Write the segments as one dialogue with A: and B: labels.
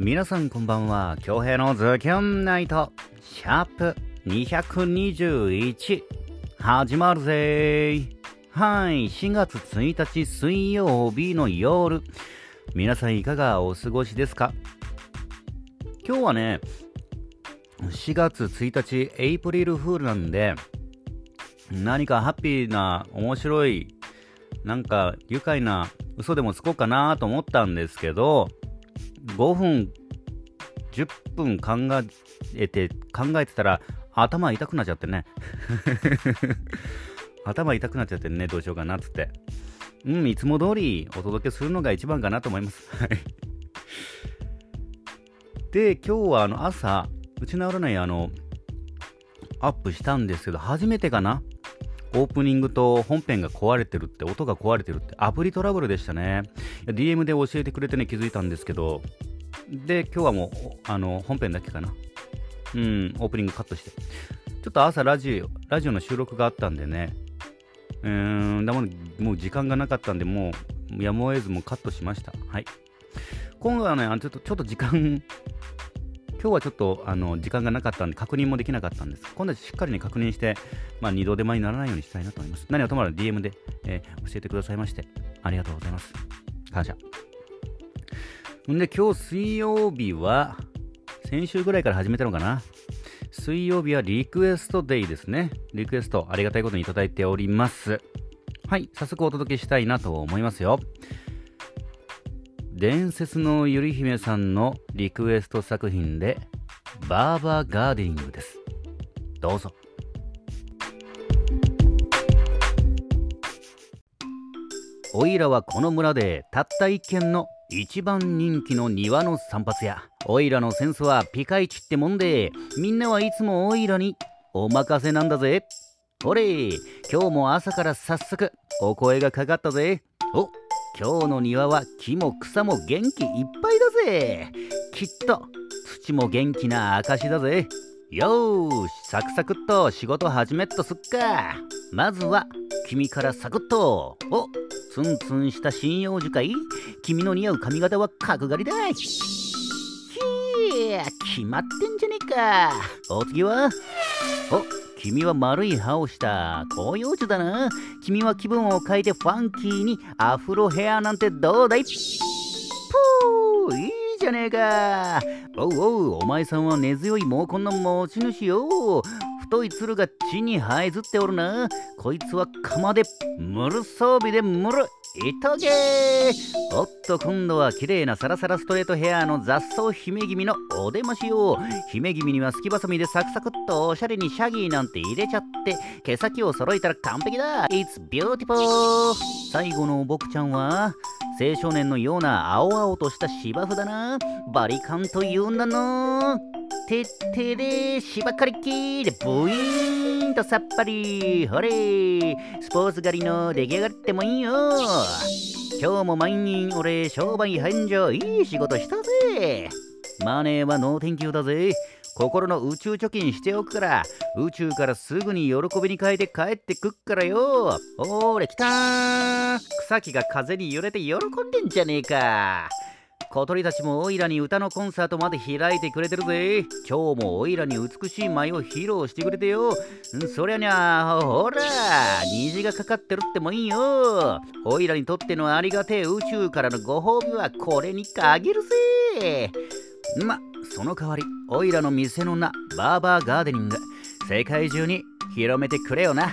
A: 皆さんこんばんは。京平のズキュンナイト、シャープ221、始まるぜ。ーはい、4月1日水曜日の夜。皆さんいかがお過ごしですか？今日はね、4月1日、エイプリルフールなんで、何かハッピーな、面白い、なんか愉快な嘘でもつこうかなと思ったんですけど、5分、10分考えて、考えてたら、頭痛くなっちゃってね。頭痛くなっちゃってね、どうしようかなっつって。うん、いつも通りお届けするのが一番かなと思います。はい。で、今日はあの朝、うちの占いあの、アップしたんですけど、初めてかなオープニングと本編が壊れてるって、音が壊れてるって、アプリトラブルでしたね。DM で教えてくれてね、気づいたんですけど、で、今日はもう、あの、本編だけかな。うん、オープニングカットして。ちょっと朝ラジオ、ラジオの収録があったんでね、うーん、だももう時間がなかったんで、もう、やむを得ずもうカットしました。はい。今回はね、ちょっと、ちょっと時間今日はちょっとあの時間がなかったんで確認もできなかったんです。今度はしっかりね確認して、まあ、二度手間にならないようにしたいなと思います。何はともあれ DM で、えー、教えてくださいまして、ありがとうございます。感謝。んで、今日水曜日は、先週ぐらいから始めたのかな。水曜日はリクエストデイですね。リクエストありがたいことにいただいております。はい、早速お届けしたいなと思いますよ。伝説のゆり姫さんのリクエスト作品でバーバーガーデニングです。どうぞ。おいらはこの村でたった一軒の一番人気の庭の散髪屋。おいらのセンスはピカイチってもんでみんなはいつもおいらにお任せなんだぜ。ほれ今日も朝から早速お声がかかったぜ。お今日の庭は木も草も元気いっぱいだぜ。きっと土も元気な証だぜ。よーしサクサクっと仕事始めっとすっか。まずは君からサクッと。おツンツンした針葉樹かい君の似合う髪型は角刈りだ。ひー決まってんじゃねえか。お次は？お君は丸い歯をした。広葉樹だな。君は気分を変えてファンキーにアフロヘアなんてどうだい？ぷーいいじゃねえか。おうおうお前さんは根強い毛根の持ち主よ。太い鶴が地に這いずっておるな。こいつは釜でムル装備でムル。いとげおっと今度は綺麗なサラサラストレートヘアの雑草姫君のお出ましよ姫君にはすきばさみでサクサクっとおしゃれにシャギーなんて入れちゃって毛先を揃えたら完璧だ It's beautiful 最後の僕ちゃんは青少年のような青々とした芝生だな。バリカンというんだのてってれ芝刈り機でブイーンとさっぱりほれ。スポーツ刈りの出来上がってもいいよ。今日も満員俺商売繁盛いい仕事したぜ。マネーは no thank you だぜ。心の宇宙貯金しておくから。宇宙からすぐに喜びに変えて帰ってくっからよ。おーれ来たー。草木が風に揺れて喜んでんじゃねえか。小鳥たちもオイラに歌のコンサートまで開いてくれてるぜ。今日もオイラに美しい舞を披露してくれてよ。そりゃにゃほら虹がかかってるってもいいよ。オイラにとってのありがてえ宇宙からのご褒美はこれに限るぜ。まその代わりオイラの店の名バーバーガーデニング世界中に広めてくれよな。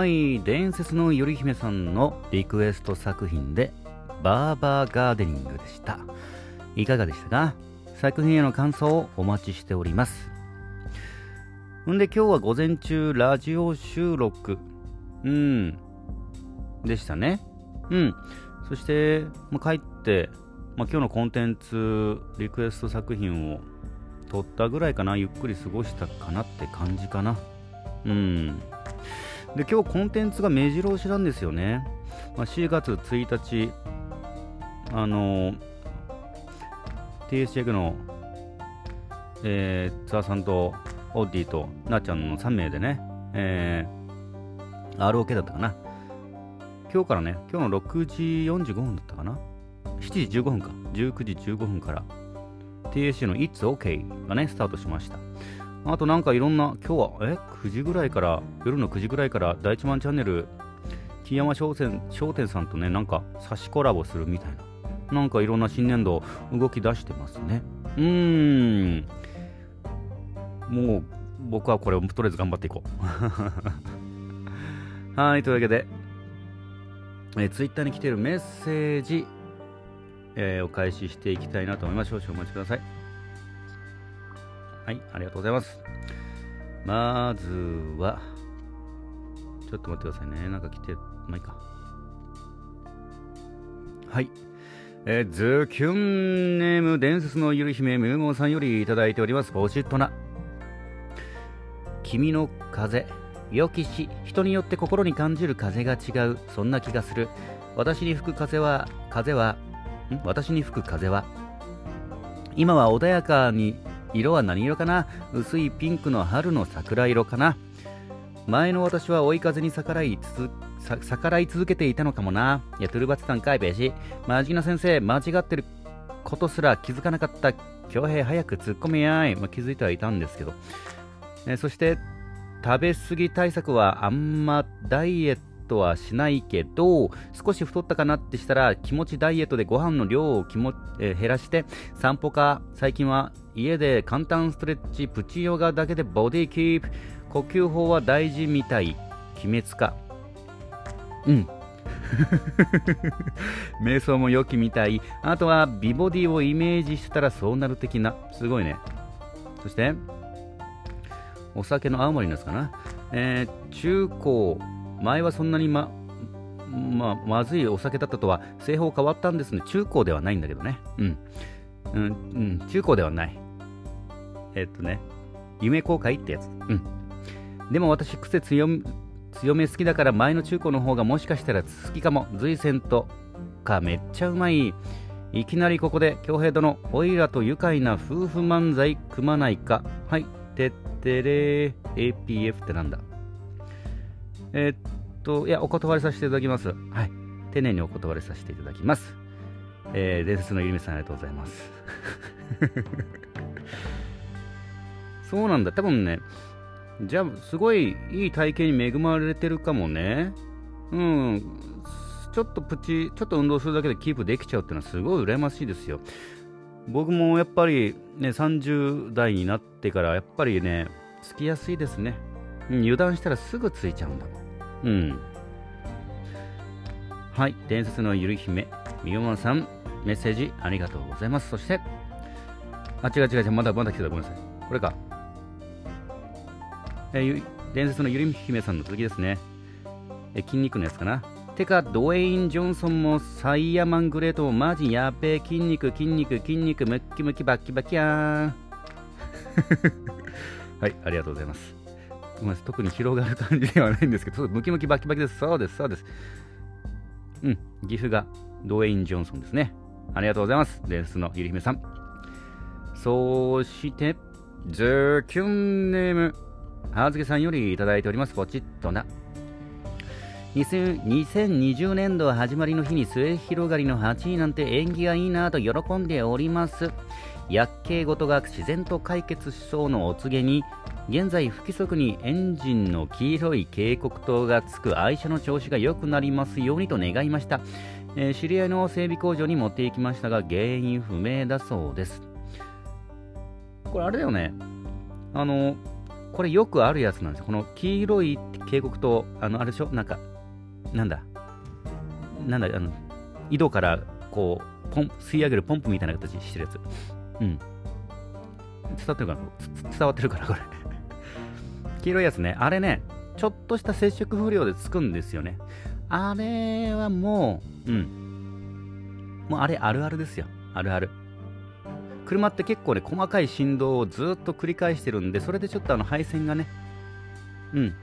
A: はい伝説の頼姫さんのリクエスト作品でバーバーガーデニングでした。いかがでしたか？作品への感想をお待ちしております。んで今日は午前中ラジオ収録。うん。でしたね。うん。そして、まあ、帰って、まあ、今日のコンテンツリクエスト作品を撮ったぐらいかな。ゆっくり過ごしたかなって感じかな。うん。で今日コンテンツが目白押しなんですよね、まあ、4月1日あの TSJ の、えー、ツアーさんとオッディとなっちゃんの3名でねえー、ROK だったかな。今日からね、今日の6時45分だったかな。7時15分か。19時15分から TSC の It's OK がね、スタートしました。あとなんかいろんな、今日は、え ?9 時ぐらいから、夜の9時ぐらいから、第一番チャンネル、木山商店商店さんとね、なんか差しコラボするみたいな。なんかいろんな新年度動き出してますね。うーん。もう、僕はこれをとりあえず頑張っていこう。はい、というわけで、えー、ツイッターに来ているメッセージ、えー、お返ししていきたいなと思います。少々お待ちください。はい、ありがとうございます。まずは、ちょっと待ってくださいね。なんか来て、まあいいか。はい。えー、ズキュンネーム伝説のゆる姫ムーモーさんよりいただいております。ポチッとな。君の風。良きし、人によって心に感じる風が違う。そんな気がする。私に吹く風は、風は、ん？私に吹く風は、今は穏やかに色は何色かな？薄いピンクの春の桜色かな？前の私は追い風に逆らい逆らい続けていたのかもな。いや、トゥルバツさんかいべし。マジな先生、間違ってることすら気づかなかった。恭平早く突っ込みやい。まあ、気づいてはいたんですけど。えそして、食べ過ぎ対策はあんまダイエットトはしないけど、少し太ったかなってしたら、気持ちダイエットでご飯の量を気も、えー、減らして、散歩か、最近は家で簡単ストレッチ、プチヨガだけでボディキープ、呼吸法は大事みたい、鬼滅か。うん。瞑想も良きみたい。あとは美ボディをイメージしたらそうなる的な。すごいね。そして、お酒の青森のやつかな。えー、中高、前はそんなにま、まあ、まずいお酒だったとは、製法変わったんですね。中高ではないんだけどね。うん。うん、うん、中高ではない。えっとね、夢後悔ってやつ。うん。でも私、癖強強め好きだから前の中高の方がもしかしたら好きかも。随線とかめっちゃうまい。いきなりここで、京平殿、おいらと愉快な夫婦漫才組まないか。はい、てってれー、APF ってなんだ？えー、っと、いや、お断りさせていただきます。はい、丁寧にお断りさせていただきます。えー、伝説のゆりめさんありがとうございます。そうなんだ。多分ね、じゃあ、すごいいい体型に恵まれてるかもね。うん。ちょっとプチ、ちょっと運動するだけでキープできちゃうっていうのはすごい羨ましいですよ。僕もやっぱりね、30代になってからやっぱりね、つきやすいですね。うん、油断したらすぐついちゃうんだもん。うん。はい、伝説のゆる姫、みよまさん、メッセージありがとうございます。そして、あ、違う違う違う、まだまだ来てた、ごめんなさい。これか。えー、伝説のゆり姫さんの続きですね。え、筋肉のやつかな。てか、ドウェイン・ジョンソンもサイヤマングレートもマジやべえ。筋肉、筋肉、筋肉、ムッキムキバッキバキやーん。はい、ありがとうございます。まあ、特に広がる感じではないんですけど、ムキムキバキバキです。そうです、そうです。うん、岐阜がドウェイン・ジョンソンですね。ありがとうございます。伝説のゆり姫さん。そして、ズキュンネーム、はずけさんよりいただいております。ポチッとな。2020年度始まりの日に末広がりの8位なんて縁起がいいなと喜んでおります。薬系ごとが自然と解決しそうのお告げに、現在不規則にエンジンの黄色い警告灯がつく愛車の調子が良くなりますようにと願いました。えー、知り合いの整備工場に持っていきましたが、原因不明だそうです。これあれだよね。あの、これよくあるやつなんです。この黄色い警告灯、あの、あれでしょ？なんか、なんだ、なんだ、あの、井戸からこう、ポン吸い上げるポンプみたいな形してるやつ。うん。伝わってるかな？伝わってるかな？これ黄色いやつね。あれね、ちょっとした接触不良でつくんですよね。あれはもう、うん。もうあれあるあるですよ。あるある。車って結構ね、細かい振動をずっと繰り返してるんで、それでちょっとあの配線がね、うん、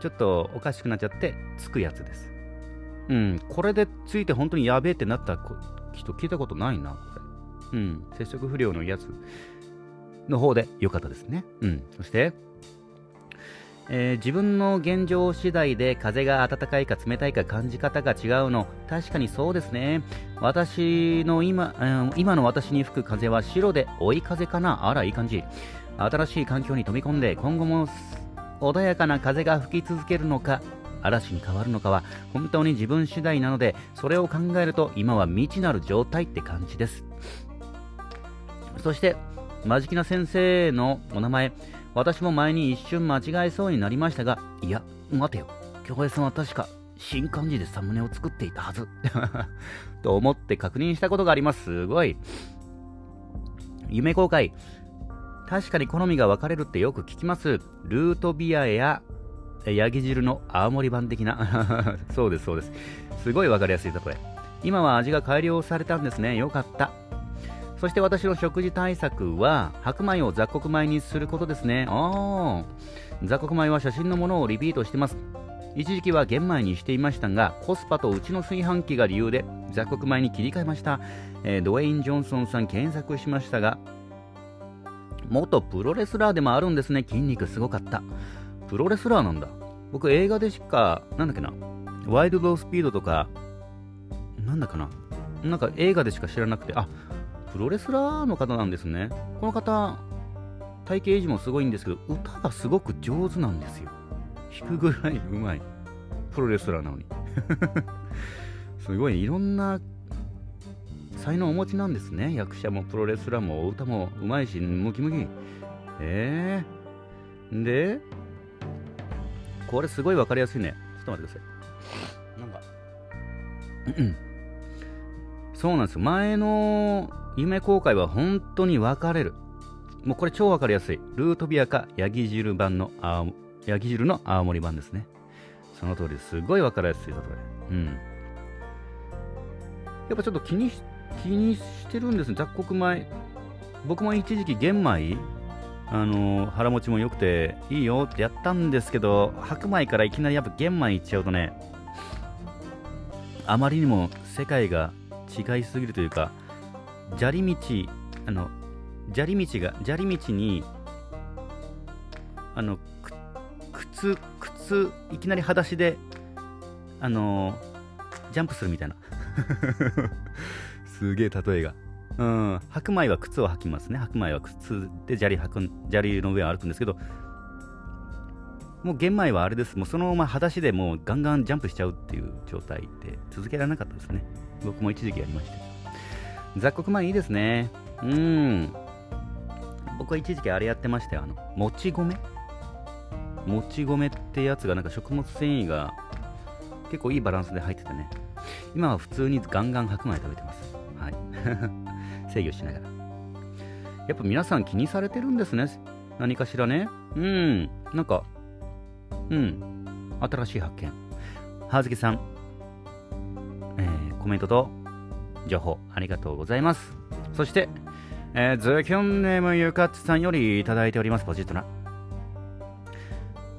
A: ちょっとおかしくなっちゃってつくやつです。うん、これでついて本当にやべえってなった人聞いたことないな、これ。うん、接触不良のやつの方で良かったですね。うん、そして、えー自分の現状次第で風が暖かいか冷たいか感じ方が違うの。確かにそうですね。私の今、うん今の私に吹く風は白で追い風かな。あらいい感じ。新しい環境に飛び込んで今後も穏やかな風が吹き続けるのか嵐に変わるのかは本当に自分次第なのでそれを考えると今は未知なる状態って感じです。そしてマジキナ先生のお名前私も前に一瞬間違えそうになりましたがいや待てよ。京平さんは確か新漢字でサムネを作っていたはず。と思って確認したことがあります。すごい。夢公開。確かに好みが分かれるってよく聞きます。ルートビアやヤギ汁の青森版的な。そうですそうです。すごい分かりやすい例え今は味が改良されたんですね。よかった。そして私の食事対策は白米を雑穀米にすることですね。ああ雑穀米は写真のものをリピートしてます。一時期は玄米にしていましたがコスパとうちの炊飯器が理由で雑穀米に切り替えました、えードウェイン・ジョンソンさん検索しましたが元プロレスラーでもあるんですね。筋肉すごかった。プロレスラーなんだ。僕映画でしかなんだっけな。ワイルドスピードとかなんだかな。なんか映画でしか知らなくて。あプロレスラーの方なんですね。この方体型維持もすごいんですけど歌がすごく上手なんですよ。弾くぐらいうまい。プロレスラーなのに。すごい。いろんな才能をお持ちなんですね。役者もプロレスラーも歌もうまいしムキムキ。ええー、でこれすごいわかりやすいね。ちょっと待ってください。なんか。う んそうなんですよ。前の夢公開は本当に分かれる。もうこれ超わかりやすい。ルートビアかヤギ汁版の青ヤギ汁の青森版ですね。その通りです。ごいわかりやすい例え。うん。やっぱちょっと気にし気にしてるんですね。雑穀米。僕も一時期玄米あの腹持ちも良くていいよってやったんですけど白米からいきなりやっぱ玄米いっちゃうとねあまりにも世界が違いすぎるというか砂利道あの砂利道が砂利道にあのく靴靴いきなり裸足であのジャンプするみたいな。すげえ例えが。うん。白米は靴を履きますね。白米は靴で砂利履くん砂利の上を歩くんですけどもう玄米はあれです。もうそのまま裸足でもうガンガンジャンプしちゃうっていう状態で続けられなかったですね。僕も一時期やりまして雑穀米いいですね。うん。僕は一時期あれやってましたよ。あのもち米？もち米ってやつがなんか食物繊維が結構いいバランスで入っててね。今は普通にガンガン白米食べてます。はい。制御しながら。やっぱ皆さん気にされてるんですね。何かしらね。うん。なんかうん。新しい発見。はずきさん、えーコメントと情報ありがとうございます。そして、えーズキョンネームゆかっちさんよりいただいておりますポジットな。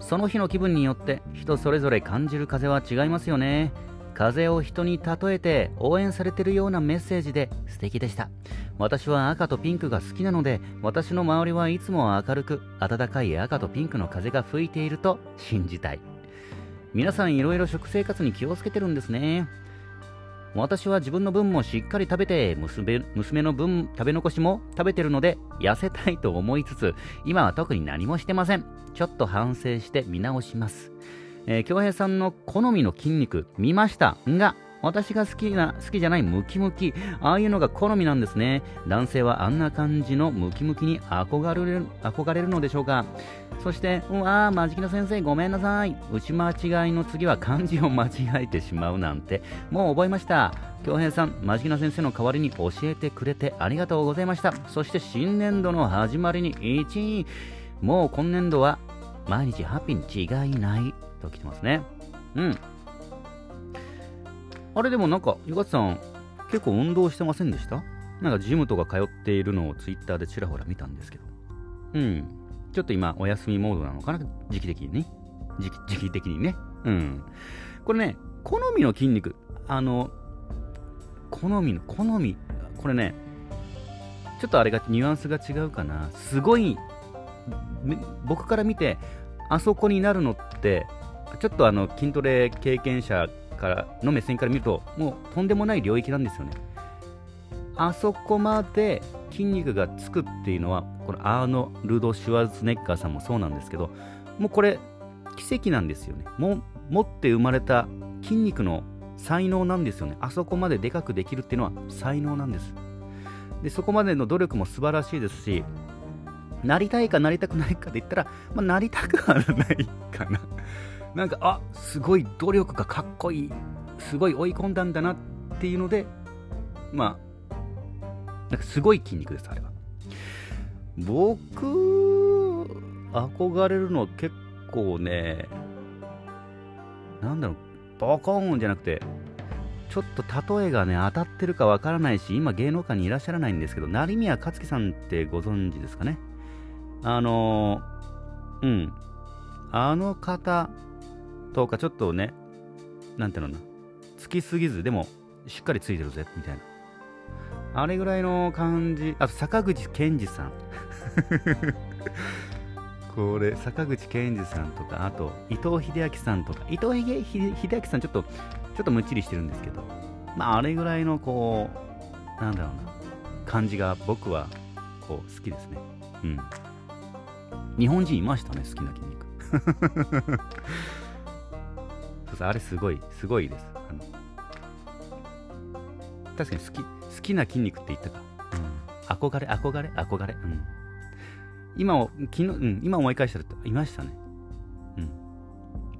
A: その日の気分によって人それぞれ感じる風は違いますよね。風を人に例えて応援されてるようなメッセージで素敵でした。私は赤とピンクが好きなので私の周りはいつも明るく暖かい赤とピンクの風が吹いていると信じたい。皆さんいろいろ食生活に気をつけてるんですね。私は自分の分もしっかり食べて娘娘の分食べ残しも食べてるので痩せたいと思いつつ今は特に何もしてません。ちょっと反省して見直します。えー平さんの好みの筋肉見ましたが私が好きな好きじゃないムキムキああいうのが好みなんですね。男性はあんな感じのムキムキに憧れる憧れるのでしょうか。そしてうわーマジキの先生ごめんなさい。打ち間違いの次は漢字を間違えてしまうなんて。もう覚えました。京平さんマジキナ先生の代わりに教えてくれてありがとうございました。そして新年度の始まりに1位。もう今年度は毎日ハッピーに違いないと来てますね。うん。あれでもなんか、ゆかさん、結構運動してませんでした？なんかジムとか通っているのをツイッターでちらほら見たんですけど。うん。ちょっと今、お休みモードなのかな？時期的にね。時期時期的にね。うん。これね、好みの筋肉、あの、好みの、好み、これね、ちょっとあれが、ニュアンスが違うかな。すごい、僕から見て、あそこになるのってちょっとあの筋トレ経験者からの目線から見るともうとんでもない領域なんですよね。あそこまで筋肉がつくっていうのはこのアーノルド・シュワルツネッカーさんもそうなんですけどもうこれ奇跡なんですよね。も持って生まれた筋肉の才能なんですよね。あそこまででかくできるっていうのは才能なんです。でそこまでの努力も素晴らしいですしなりたいかなりたくないかで言ったら、まあ、なりたくはないかな。なんかあすごい努力がかっこいいすごい追い込んだんだなっていうのでまあなんかすごい筋肉ですあれは。僕憧れるのは結構ねなんだろうボコーンじゃなくてちょっと例えがね当たってるかわからないし今芸能界にいらっしゃらないんですけど成宮克樹さんってご存知ですかね？あのうん。あの方とかちょっとねなんていうのな。つきすぎずでもしっかりついてるぜみたいな。あれぐらいの感じ。あと坂口健二さん。これ坂口健二さんとかあと伊藤英明さんとか。伊藤英明さんちょっとちょっとむっちりしてるんですけど。まああれぐらいのこうなんだろうな。感じが僕はこう好きですね。うん。日本人いましたね好きな筋肉。そうそうあれすごいすごいです。あの確かに好き好きな筋肉って言ったか、うん、憧れ憧れ憧れ？うん。今を昨日、うん、今思い返したらいましたね。うん。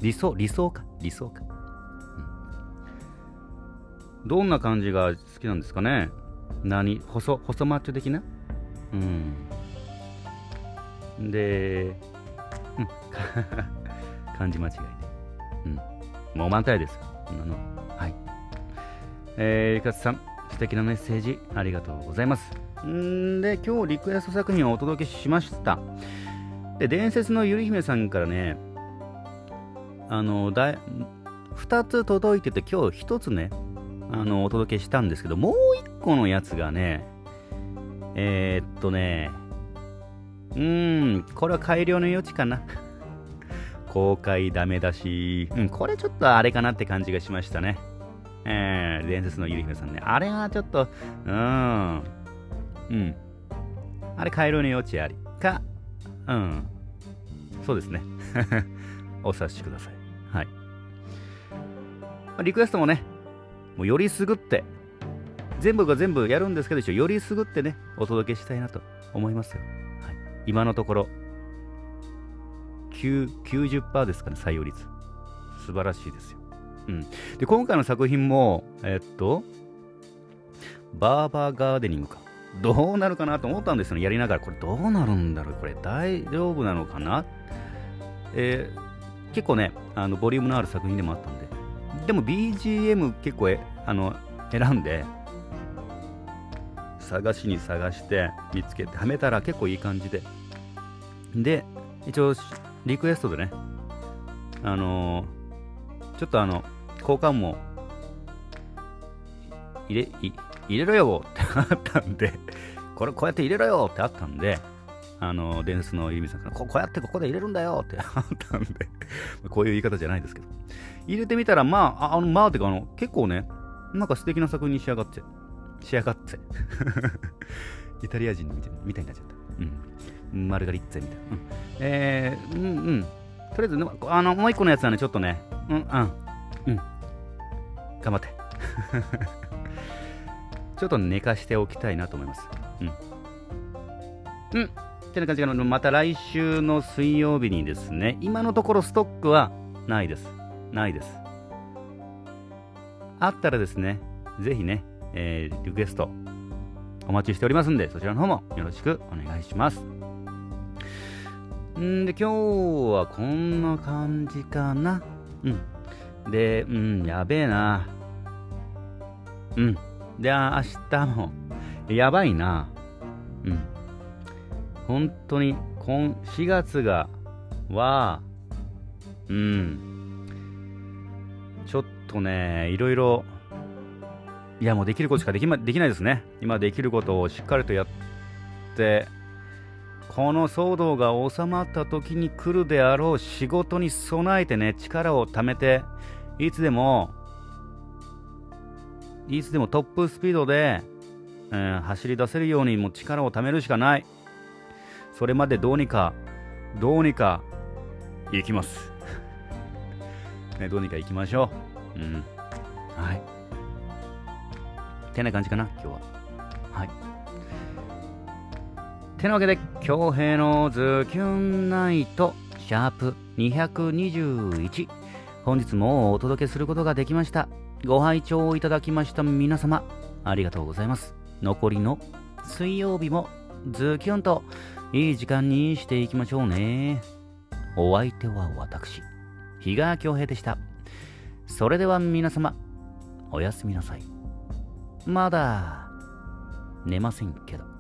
A: 理想理想か？理想か、うん、どんな感じが好きなんですかね？何？細細マッチョ的な？うん。で、うん、漢字間違いで。うん。もう満タイです。こんなの。はい。えー、いかつさん、素敵なメッセージありがとうございます。んで、今日リクエスト作品をお届けしました。で、伝説のゆり姫さんからね、あの、だい2つ届いてて、今日1つね、あの、お届けしたんですけど、もう1個のやつがね、えー、っとね、うーん、これは改良の余地かな。公開ダメだし、うん、これちょっとあれかなって感じがしましたね。えー、伝説のゆり姫さんね。あれはちょっと、うん、うん。あれ改良の余地あり。か、うん。そうですね。お察しください。はい。リクエストもね、もうよりすぐって、全部が全部やるんですけど、よりすぐってね、お届けしたいなと思いますよ。はい今のところ90%ですかね、採用率。素晴らしいですよ。うん。で、今回の作品も、えっと、バーバーガーデニングか。どうなるかなと思ったんですよね、やりながら。これどうなるんだろうこれ大丈夫なのかなえー、結構ね、あのボリュームのある作品でもあったんで。でも BGM 結構えあの選んで、探しに探して見つけてはめたら結構いい感じでで一応リクエストでねあのー、ちょっとあの交換も入れ入れろよってあったんでこれこうやって入れろよってあったんであの伝説のゆみさんからこうやってここで入れるんだよってあったんで こういう言い方じゃないですけど入れてみたらまああのまあてかあの結構ねなんか素敵な作品に仕上がって仕上がって。イタリア人みたいみたいになっちゃった。うん。マルガリッツェみたいな。うん、えー、うんうん。とりあえず、ねあの、もう一個のやつはね、ちょっとね、うん、うん、うん。頑張って。ちょっと寝かしておきたいなと思います。うん。うん。ってな感じかな。また来週の水曜日にですね、今のところストックはないです。ないです。あったらですね、ぜひね、えー、リクエストお待ちしておりますんで、そちらの方もよろしくお願いします。んで、今日はこんな感じかな。うん。で、うん、やべえな。うん。で、明日も、やばいな。うん。本当に、今、4月が、は、うん。ちょっとね、いろいろ、いや、もうできることしかでき,、ま、できないですね。今できることをしっかりとやって、この騒動が収まった時に来るであろう仕事に備えてね、力を貯めて、いつでも、いつでもトップスピードで、えー、走り出せるようにも力を貯めるしかない。それまでどうにか、どうにか、行きます。ね、どうにか行きましょう。うん。てな感じかな、今日は。はい。てなわけで、京平のズキュンナイト、シャープ221。本日もお届けすることができました。ご拝聴いただきました皆様、ありがとうございます。残りの水曜日もズキュンといい時間にしていきましょうね。お相手は私、比嘉恭平でした。それでは皆様、おやすみなさい。まだ寝ませんけど。